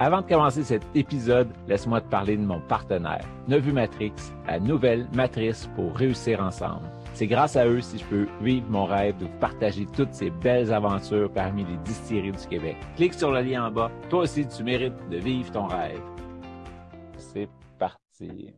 Avant de commencer cet épisode, laisse-moi te parler de mon partenaire, Nevu Matrix, la nouvelle matrice pour réussir ensemble. C'est grâce à eux si je peux vivre mon rêve de vous partager toutes ces belles aventures parmi les distilleries du Québec. Clique sur le lien en bas. Toi aussi, tu mérites de vivre ton rêve. C'est parti.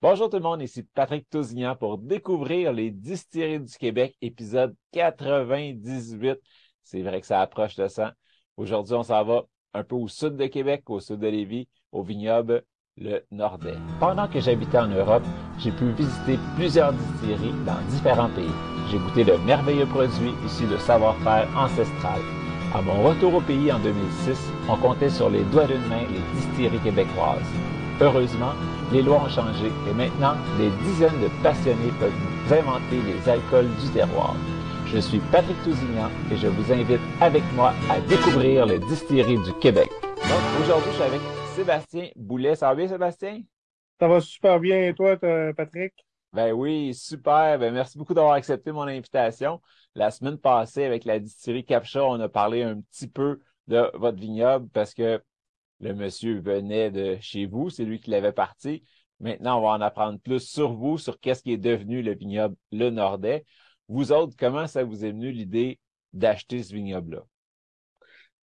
Bonjour tout le monde, ici Patrick Tousignan pour découvrir les distilleries du Québec, épisode 98. C'est vrai que ça approche de ça. Aujourd'hui, on s'en va un peu au sud de Québec, au sud de Lévis, au vignoble le Nordais. Pendant que j'habitais en Europe, j'ai pu visiter plusieurs distilleries dans différents pays. J'ai goûté de merveilleux produits issus de savoir-faire ancestral. À mon retour au pays en 2006, on comptait sur les doigts d'une main les distilleries québécoises. Heureusement, les lois ont changé et maintenant, des dizaines de passionnés peuvent inventer les alcools du terroir. Je suis Patrick Tousignan et je vous invite avec moi à découvrir les distilleries du Québec. Donc aujourd'hui, je suis avec Sébastien Boulet. Ça va bien, Sébastien? Ça va super bien. Et toi, Patrick? Ben oui, super. Ben merci beaucoup d'avoir accepté mon invitation. La semaine passée, avec la distillerie Capcha, on a parlé un petit peu de votre vignoble parce que le monsieur venait de chez vous. C'est lui qui l'avait parti. Maintenant, on va en apprendre plus sur vous, sur qu'est-ce qui est devenu le vignoble Le Nordais. Vous autres, comment ça vous est venu l'idée d'acheter ce vignoble-là?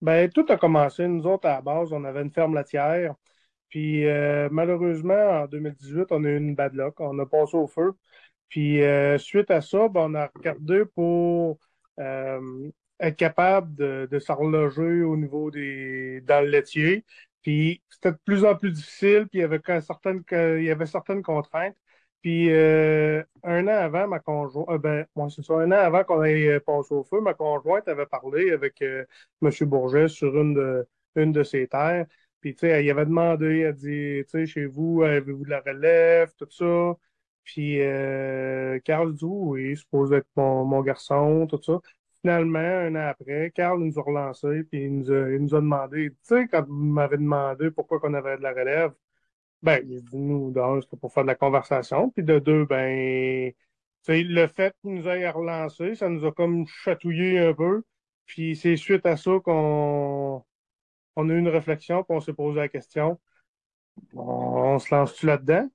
Ben, tout a commencé. Nous autres, à la base, on avait une ferme laitière. Puis, euh, malheureusement, en 2018, on a eu une bad luck. On a passé au feu. Puis, euh, suite à ça, ben, on a regardé pour euh, être capable de, de s'horloger au niveau des dans le laitier. Puis, c'était de plus en plus difficile. Puis, il y avait certaines contraintes. Puis euh, un an avant, ma conjointe, euh, ben, c'est ça, un an avant qu'on ait euh, passé au feu, ma conjointe avait parlé avec M. Bourget sur une de, une de ses terres. Puis, tu sais, elle y avait demandé, elle dit, tu sais, chez vous, avez-vous de la relève, tout ça? Puis, Carl dit, oui, suppose être mon, mon garçon, tout ça. Finalement, un an après, Carl nous a relancé, puis il nous a, il nous a demandé, tu sais, quand vous m'avez demandé pourquoi qu'on avait de la relève, ben, nous, d'un, c'était pour faire de la conversation. Puis de deux, ben, le fait qu'il nous ait relancé, ça nous a comme chatouillé un peu. Puis c'est suite à ça qu'on on a eu une réflexion, puis on s'est posé la question. On, se lance-tu là-dedans?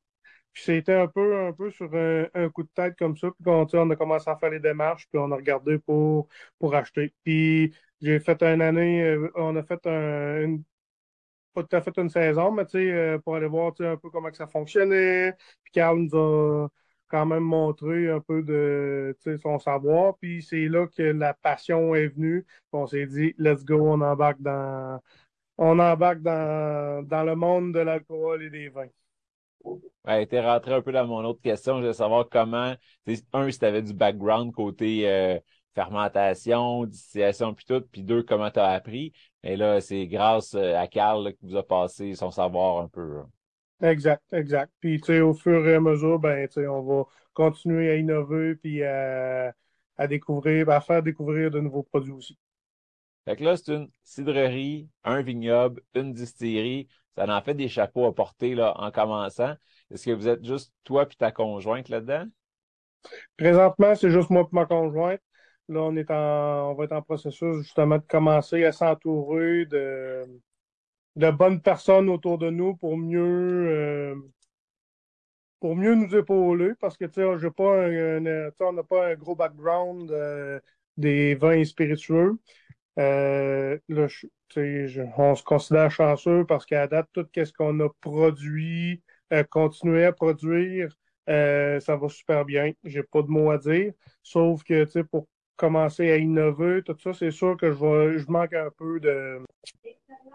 Puis c'était un peu, un peu sur un, coup de tête comme ça. Puis on, on a commencé à faire les démarches, puis on a regardé pour, pour acheter. Puis j'ai fait une année, euh, on a fait un, une pas tout à fait une saison, mais euh, pour aller voir un peu comment que ça fonctionnait. Puis Carl nous a quand même montré un peu de son savoir. Puis c'est là que la passion est venue. on s'est dit, let's go, on embarque dans on embarque dans, dans le monde de l'alcool et des vins. Ouais, t'es rentré un peu dans mon autre question. Je voulais savoir comment, un, si tu avais du background côté euh, fermentation, distillation, puis tout, puis deux, comment tu as appris. Et là, c'est grâce euh, à Carl qui vous a passé son savoir un peu. Hein. Exact, exact. Puis, tu sais, au fur et à mesure, ben, tu sais, on va continuer à innover puis à, à découvrir, à faire découvrir de nouveaux produits aussi. Fait que là, c'est une cidrerie, un vignoble, une distillerie. Ça en fait des chapeaux à porter là, en commençant. Est-ce que vous êtes juste toi puis ta conjointe là-dedans? Présentement, c'est juste moi et ma conjointe. Là, on est en, on va être en processus justement de commencer à s'entourer de, de bonnes personnes autour de nous pour mieux, euh, pour mieux nous épauler parce que, tu sais, pas un, on n'a pas un gros background euh, des vins spiritueux. Euh, là, on se considère chanceux parce qu'à date, tout ce qu'on a produit, euh, continué à produire, euh, ça va super bien. J'ai pas de mots à dire. Sauf que, tu sais, pour commencer à innover, tout ça, c'est sûr que je, je manque un peu de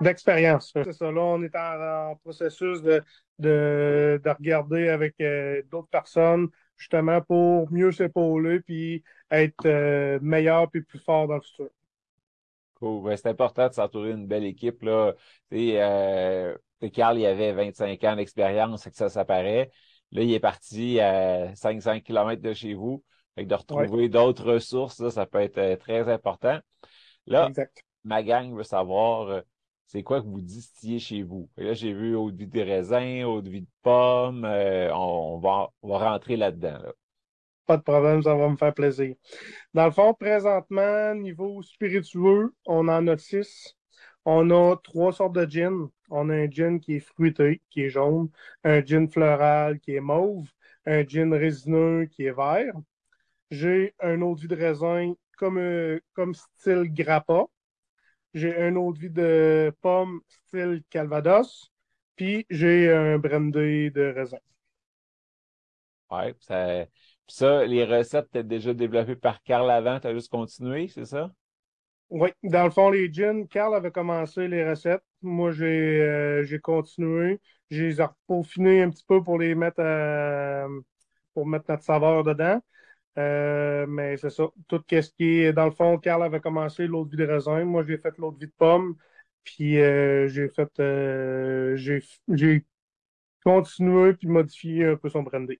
d'expérience. C'est ça, là, on est en, processus de, de, de, regarder avec euh, d'autres personnes, justement, pour mieux s'épauler puis être euh, meilleur puis plus fort dans le futur. Cool. c'est important de s'entourer d'une belle équipe. Là. Euh, Carl, il avait 25 ans d'expérience, que ça, ça paraît. Là, il est parti à 500 km de chez vous. Fait de retrouver d'autres ressources, ça peut être euh, très important. Là, ma gang veut savoir euh, c'est quoi que vous distillez chez vous? là, j'ai vu eau de vie de raisin, eau de vie de pomme. Euh, on, va, on va rentrer là-dedans. Pas de problème, ça va me faire plaisir. Dans le fond, présentement, niveau spiritueux, on en a six. On a trois sortes de gin. On a un gin qui est fruité, qui est jaune, un gin floral qui est mauve, un gin résineux qui est vert. J'ai un eau de vie de raisin comme, euh, comme style grappa. J'ai un eau de vie de pomme style calvados. Puis j'ai un brandy de raisin. Ouais, ça, ça, les recettes, tu déjà développées par Carl avant, tu as juste continué, c'est ça? Oui, dans le fond, les gins, Carl avait commencé les recettes. Moi, j'ai euh, j'ai continué. J'ai peaufiné un petit peu pour les mettre pour mettre notre saveur dedans. Euh, mais c'est ça. Tout ce qui est, dans le fond, Carl avait commencé l'autre vie de raisin. Moi, j'ai fait l'autre vie de pomme. Puis euh, j'ai fait j'ai continué puis modifié un peu son brandy.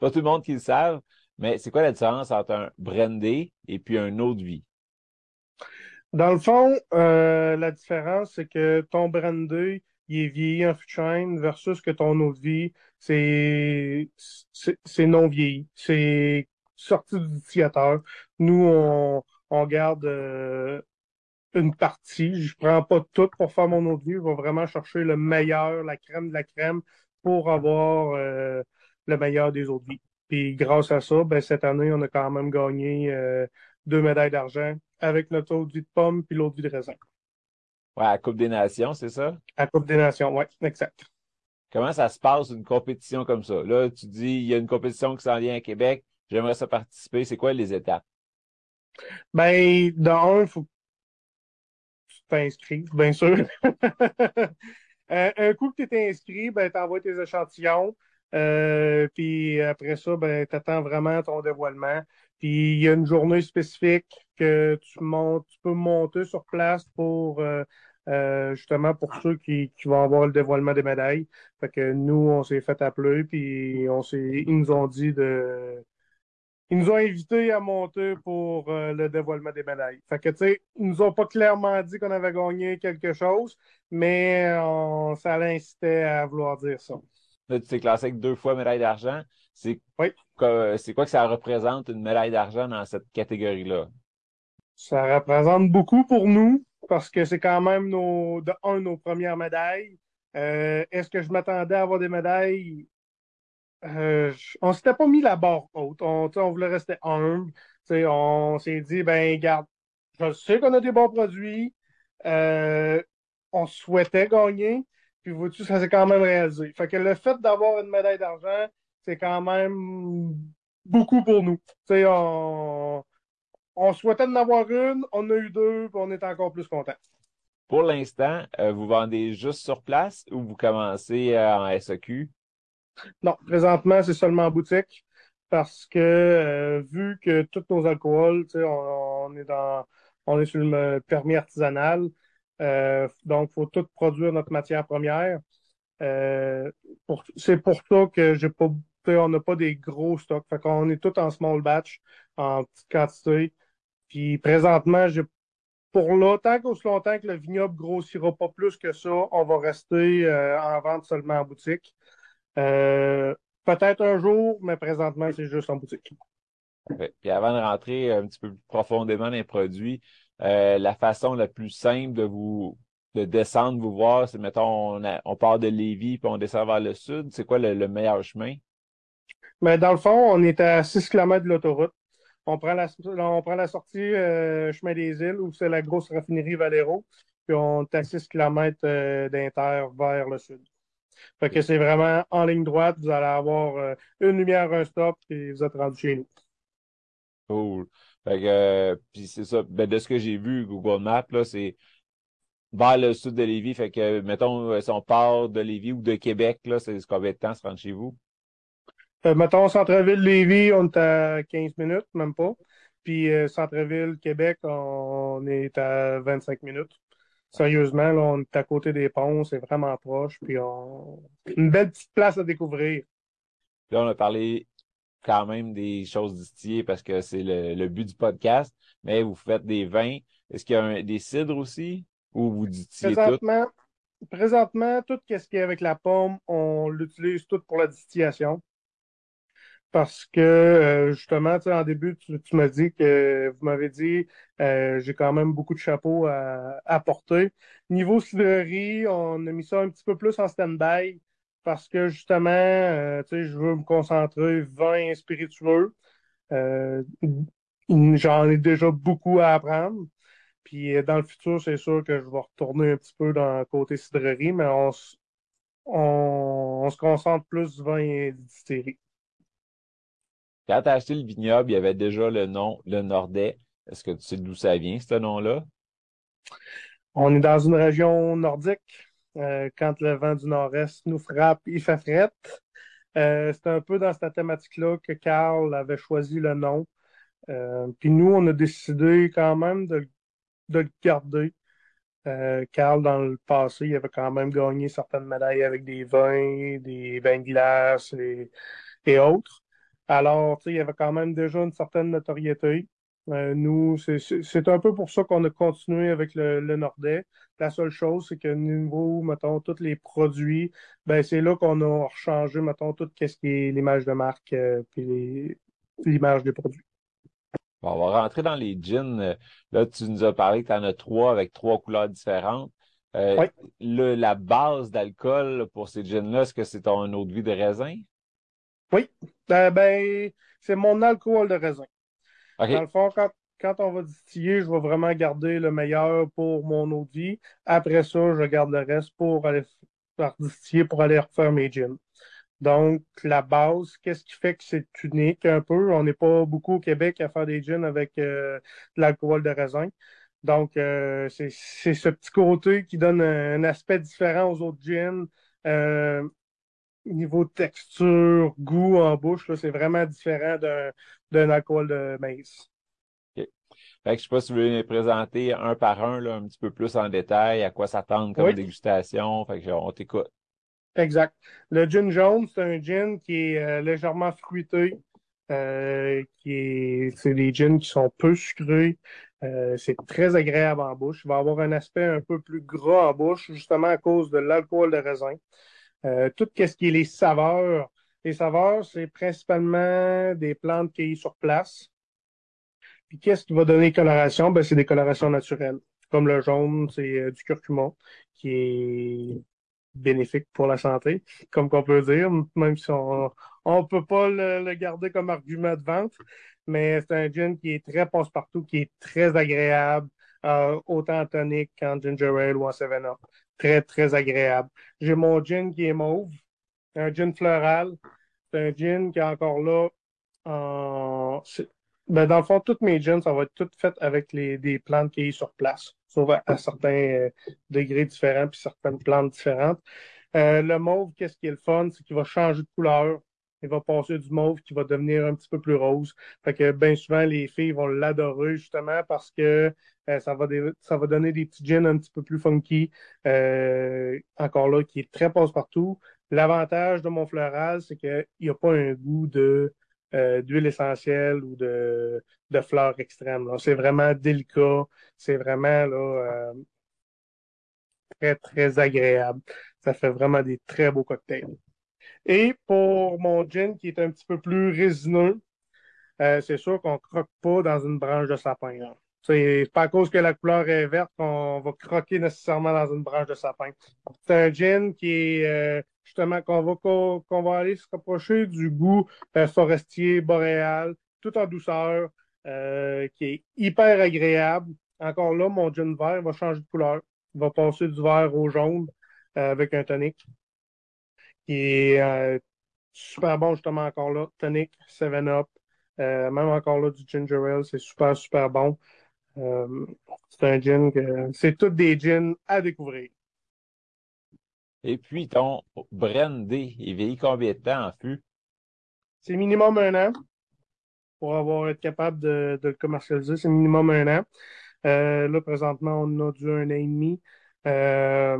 Pas tout le monde qui le savent, mais c'est quoi la différence entre un brandy et puis un eau de vie? Dans le fond, euh, la différence, c'est que ton brandy, il est vieilli en fût versus que ton eau de vie, c'est, c'est non vieilli. C'est sorti du distillateur. Nous, on, on garde euh, une partie. Je prends pas tout pour faire mon eau de vie. Je vais vraiment chercher le meilleur, la crème de la crème pour avoir euh, le meilleur des eaux de vie. Puis grâce à ça, ben, cette année, on a quand même gagné deux médailles d'argent avec notre eau de vie de pomme puis l'eau de vie de raisin. Ouais, à la Coupe des Nations, c'est ça? À la Coupe des Nations, oui, exact. Comment ça se passe une compétition comme ça? Là, tu dis, il y a une compétition qui s'en vient à Québec, j'aimerais ça participer. C'est quoi les étapes? Ben, dans un, il faut que tu t'inscrives, bien sûr. Euh, un coup que tu es inscrit, ben, tu envoies tes échantillons. Euh, puis après ça, ben, tu attends vraiment ton dévoilement. Puis il y a une journée spécifique que tu montes, tu peux monter sur place pour euh, euh, justement pour ceux qui, qui vont avoir le dévoilement des médailles. Fait que nous, on s'est fait appeler, puis on s'est. Ils nous ont dit de. Ils nous ont invités à monter pour euh, le dévoilement des médailles. Fait que, tu sais, ils nous ont pas clairement dit qu'on avait gagné quelque chose, mais on, ça l'incitait à vouloir dire ça. Là, tu t'es classé avec deux fois médaille d'argent. C'est oui. c'est quoi que ça représente une médaille d'argent dans cette catégorie-là? Ça représente beaucoup pour nous parce que c'est quand même nos, de un, nos premières médailles. Euh, est-ce que je m'attendais à avoir des médailles? Euh, on s'était pas mis la barre haute. On, voulait rester humble. on s'est dit, ben, garde, je sais qu'on a des bons produits. Euh, on souhaitait gagner. Puis, vois-tu, ça s'est quand même réalisé. Fait que le fait d'avoir une médaille d'argent, c'est quand même beaucoup pour nous. on, on souhaitait en avoir une, on a eu deux, puis on est encore plus content. Pour l'instant, euh, vous vendez juste sur place ou vous commencez euh, en SEQ? Non, présentement, c'est seulement en boutique parce que euh, vu que tous nos alcools, on, on, est dans on est sur le permis artisanal, donc il faut tout produire notre matière première. c'est pour ça que j'ai pas on n'a pas des gros stocks. Fait qu'on est tout en small batch, en petite quantité. Puis présentement, pour longtemps qu'aussi longtemps que le vignoble grossira pas plus que ça, on va rester euh, en vente seulement en boutique. Euh, peut-être un jour, mais présentement, c'est juste en boutique. Puis avant de rentrer un petit peu plus profondément dans les produits, euh, la façon la plus simple de vous de descendre vous voir, c'est mettons on, on part de Lévis puis on descend vers le sud. C'est quoi le, meilleur chemin? Mais dans le fond, on est à 6 km de l'autoroute. On prend la, on prend la sortie euh, chemin des îles où c'est la grosse raffinerie Valero, puis on est à 6 km euh, d'Inter vers le sud. Fait que c'est vraiment en ligne droite, vous allez avoir euh, une lumière, un stop, et vous êtes rendu chez nous. Cool. Fait que, puis c'est ça. Ben, de ce que j'ai vu, Google Maps, là, c'est vers le sud de Lévis. Fait que, mettons, si on part de Lévis ou de Québec, là, c'est combien de temps se rendre chez vous? Euh, mettons, centre-ville Lévis, on est à 15 minutes, même pas. puis euh, Centre-Ville, Québec, on est à 25 minutes. Sérieusement, là, on est à côté des ponts, c'est vraiment proche, puis on... une belle petite place à découvrir. Là, on a parlé quand même des choses distillées parce que c'est le, but du podcast, mais vous faites des vins. Est-ce qu'il y a des cidres aussi? Ou vous distillez présentement, tout? Présentement, tout ce qui est avec la pomme, on l'utilise tout pour la distillation parce que euh, justement, en début, tu, tu m'as dit que vous m'avez dit euh, j'ai quand même beaucoup de chapeaux à, porter. Niveau cidrerie, on a mis ça un petit peu plus en stand-by parce que justement, euh, je veux me concentrer vin spiritueux. J'en ai déjà beaucoup à apprendre. Puis dans le futur, c'est sûr que je vais retourner un petit peu dans le côté cidrerie, mais on, on, se concentre plus vin et distillerie. Quand tu as acheté le vignoble, il y avait déjà le nom Le Nordais. Est-ce que tu sais d'où ça vient, ce nom-là? On est dans une région nordique. Euh, quand le vent du nord-est nous frappe, il fait fret. Euh, c'est un peu dans cette thématique-là que Carl avait choisi le nom. Euh, puis nous, on a décidé quand même de, le garder. Carl, dans le passé, il avait quand même gagné certaines médailles avec des vins, des vins de glace et autres. Alors, il y avait quand même déjà une certaine notoriété. Euh, nous, c'est un peu pour ça qu'on a continué avec le, le Nordais. La seule chose, c'est que niveau, mettons, tous les produits, ben c'est là qu'on a changé, mettons, tout ce qui est l'image de marque euh, puis l'image des produits. Bon, on va rentrer dans les jeans. Là, tu nous as parlé que tu en as trois avec trois couleurs différentes. Euh, oui. le, la base d'alcool pour ces jeans-là, est-ce que c'est ton eau de vie de raisin? Oui, ben, ben, c'est mon alcool de raisin. Dans le fond, quand, on va distiller, je vais vraiment garder le meilleur pour mon eau de vie. Après ça, je garde le reste pour aller faire distiller, pour aller refaire mes gins. Donc, la base, qu'est-ce qui fait que c'est unique un peu? On n'est pas beaucoup au Québec à faire des gins avec euh, de l'alcool de raisin. Donc, euh, c'est ce petit côté qui donne un, aspect différent aux autres gins. Euh, niveau texture, goût en bouche, c'est vraiment différent d'un alcool de maïs. OK. Fait que je sais pas si vous voulez les présenter un par un, là, un petit peu plus en détail, à quoi s'attendre comme dégustation. Fait que on t'écoute. Exact. Le gin jaune, c'est un gin qui est euh, légèrement fruité. Euh, qui est, c'est des gins qui sont peu sucrés. Euh, c'est très agréable en bouche. Il va avoir un aspect un peu plus gras en bouche, justement à cause de l'alcool de raisin. Euh, tout ce qui est les saveurs. Les saveurs, c'est principalement des plantes cueillies sur place. Puis qu'est-ce qui va donner coloration? Ben, c'est des colorations naturelles. Comme le jaune, c'est euh, du curcuma, qui est bénéfique pour la santé, comme qu'on peut dire, même si on ne peut pas le, garder comme argument de vente. Mais c'est un gin qui est très passe-partout, qui est très agréable, euh, autant tonique qu'en ginger ale ou en 7-up très, très agréable. J'ai mon gin qui est mauve, un gin floral. C'est un gin qui est encore là en... Ben, dans le fond, toutes mes gins, ça va être tout fait avec les, des plantes qui sont sur place, sauf à, certains euh, degrés différents puis certaines plantes différentes. Euh, le mauve, qu'est-ce qui est le fun? C'est qu'il va changer de couleur. Il va passer du mauve qui va devenir un petit peu plus rose. Fait que bien souvent, les filles vont l'adorer justement parce que euh, ça, va ça va donner des petits gins un petit peu plus funky. Euh, encore là, qui est très passe-partout. L'avantage de mon floral, c'est qu'il n'y a pas un goût de euh, d'huile essentielle ou de, de fleurs extrêmes. C'est vraiment délicat. C'est vraiment là, très, très agréable. Ça fait vraiment des très beaux cocktails. Et pour mon gin qui est un petit peu plus résineux, c'est sûr qu'on croque pas dans une branche de sapin. C'est pas à cause que la couleur est verte qu'on va croquer nécessairement dans une branche de sapin. C'est un gin qui est euh, justement qu'on va aller se rapprocher du goût euh, forestier boréal, tout en douceur, euh, qui est hyper agréable. Encore là, mon gin vert va changer de couleur. Il va passer du vert au jaune avec un tonic. Qui est super bon justement encore là. Tonic, 7-Up. même encore là du ginger ale, c'est super, super bon. Euh, c'est un gin que c'est tous des gins à découvrir. Et puis, ton Brandy, il vieillit combien de temps en fût? C'est minimum un an. pour avoir être capable de, le commercialiser. C'est minimum un an. Euh, là, présentement, on a du un an et demi. Euh,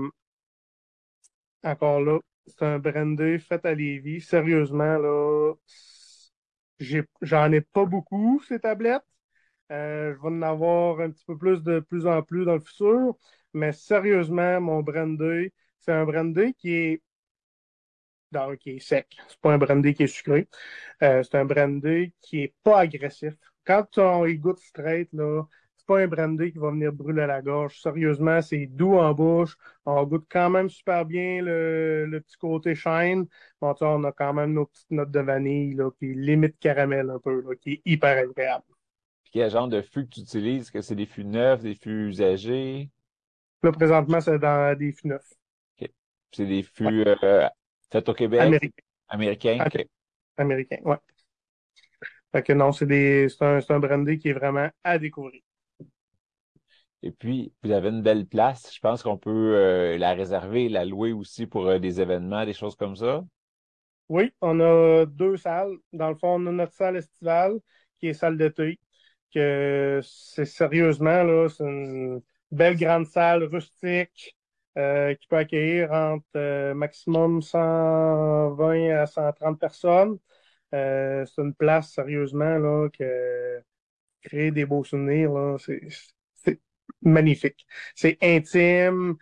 encore là, c'est un brandy fait à Lévis. Sérieusement, là, j'en ai, pas beaucoup, ces tablettes. Euh, je vais en avoir un petit peu plus de plus en plus dans le futur. Mais sérieusement, mon brandy, c'est un brandy qui est qui est sec. C'est pas un brandy qui est sucré. Euh, c'est un brandy qui est pas agressif. Quand on y goûte straight, là, pas un brandy qui va venir brûler la gorge. Sérieusement, c'est doux en bouche. On goûte quand même super bien le, petit côté shine. Bon, on a quand même nos petites notes de vanille, là, qui limite caramel un peu, qui est hyper agréable. Puis quel genre de fût que tu utilises? Est-ce que c'est des fûts neufs, des fûts usagés? Là, présentement, c'est dans des fûts neufs. OK. C'est des fûts euh, faits au Québec? Américains. Américains, OK. Américains, ouais. Fait que non, c'est des, c'est un, c'est un brandy qui est vraiment à découvrir. Et puis, vous avez une belle place. Je pense qu'on peut euh, la réserver, la louer aussi pour euh, des événements, des choses comme ça. Oui, on a deux salles. Dans le fond, on a notre salle estivale, qui est salle d'été, que c'est sérieusement, là, c'est une belle grande salle rustique euh, qui peut accueillir entre maximum 120 à 130 personnes. c'est une place, sérieusement, là, que créer des beaux souvenirs, là, c'est magnifique. C'est intime,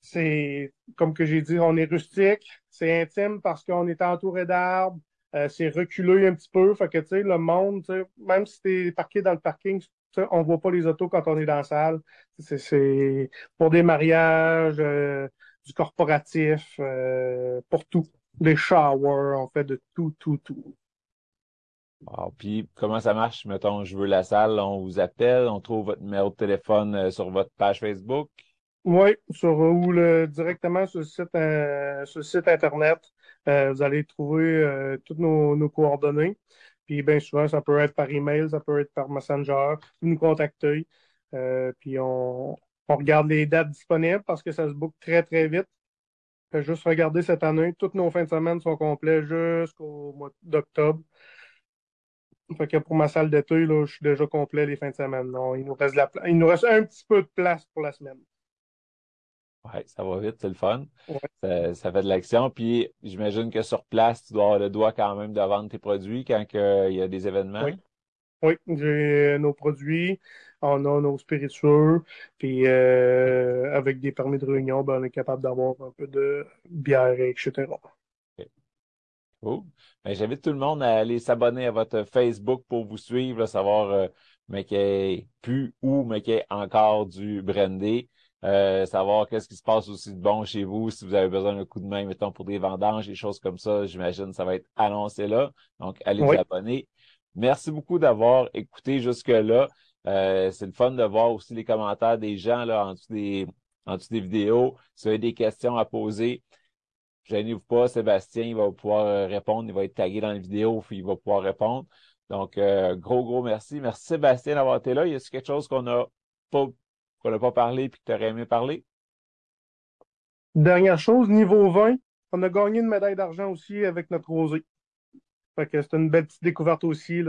c'est, comme que j'ai dit, on est rustique, c'est intime parce qu'on est entouré d'arbres, euh, c'est reculé un petit peu, fait que, tu sais, le monde, même si t'es parqué dans le parking, on voit pas les autos quand on est dans la salle. C'est pour des mariages, euh, du corporatif, euh, pour tout. Des showers, on fait de tout, tout, tout. Puis comment ça marche? Mettons, je veux la salle, on vous appelle, on trouve votre numéro de téléphone euh, sur votre page Facebook? Oui, sur le, directement sur le site, euh, Internet. Euh, vous allez trouver toutes nos, coordonnées. Puis bien souvent, ça peut être par email, ça peut être par Messenger, vous nous contacter. puis on, regarde les dates disponibles parce que ça se boucle très, très vite. juste regarder cette année, toutes nos fins de semaine sont complètes jusqu'au mois d'octobre. Fait que pour ma salle d'été, là, je suis déjà complet les fins de semaine. Non, il nous reste la il nous reste un petit peu de place pour la semaine. Oui, ça va vite, c'est le fun. Ça, fait de l'action. Puis j'imagine que sur place, tu dois avoir le doigt quand même de vendre tes produits quand il y a des événements. Oui. Oui, j'ai nos produits, on a nos spiritueux, puis euh, avec des permis de réunion, ben, on est capable d'avoir un peu de bière, etc. Ben, j'invite tout le monde à aller s'abonner à votre Facebook pour vous suivre, savoir euh, mais qu'il ait plus ou mais qu'il ait encore du brandy. Euh, savoir qu'est-ce qui se passe aussi de bon chez vous, si vous avez besoin d'un coup de main, mettons, pour des vendanges, des choses comme ça, j'imagine ça va être annoncé là. Donc, allez vous abonner. Merci beaucoup d'avoir écouté jusque-là. Euh, c'est le fun de voir aussi les commentaires des gens là en dessous des, en dessous des vidéos. Si vous avez des questions à poser, Gênez-vous pas, Sébastien, il va pouvoir euh, répondre, il va être tagué dans la vidéo, puis il va pouvoir répondre. Donc, euh, gros, gros merci. Merci Sébastien d'avoir été là. Y a-t-il quelque chose qu'on n'a pas, qu'on pas parlé puis que tu aurais aimé parler? Dernière chose, niveau 20, on a gagné une médaille d'argent aussi avec notre rosé. Fait que c'est une belle petite découverte aussi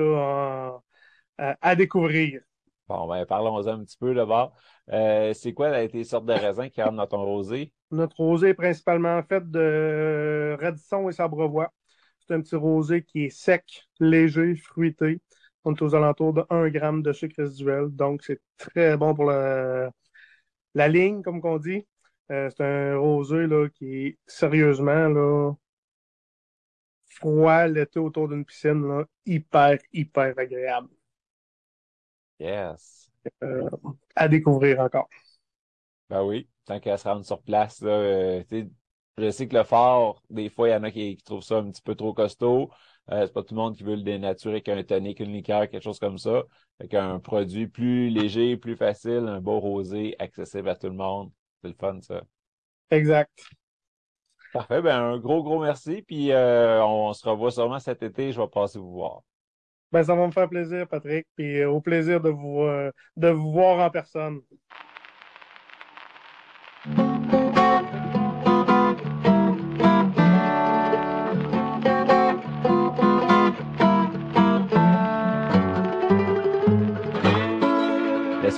à, découvrir. Bon, ben parlons-en un petit peu d'abord. Euh, c'est quoi les sortes de raisins qui rentrent dans ton rosé? Notre rosé est principalement fait de radisson et sabrevois. C'est un petit rosé qui est sec, léger, fruité. On est aux alentours de 1 g de sucre résiduel. Donc, c'est très bon pour la, la ligne, comme qu'on dit. Euh, c'est un rosé là, qui est sérieusement là, froid l'été autour d'une piscine, là, hyper, hyper agréable. Yes. Euh, à découvrir encore. Ben oui tant qu'à se rendre sur place. Là, euh, je sais que le fort, des fois, il y en a qui, trouvent ça un petit peu trop costaud. Euh, c'est pas tout le monde qui veut le dénaturer qu'un tonic, une liqueur, quelque chose comme ça. Fait un produit plus léger, plus facile, un beau rosé, accessible à tout le monde. C'est le fun, ça. Exact. Parfait. Ben, un gros, gros merci. Puis euh, on, se revoit sûrement cet été. Je vais passer vous voir. Ben, ça va me faire plaisir, Patrick. Puis au plaisir de vous, de vous voir en personne.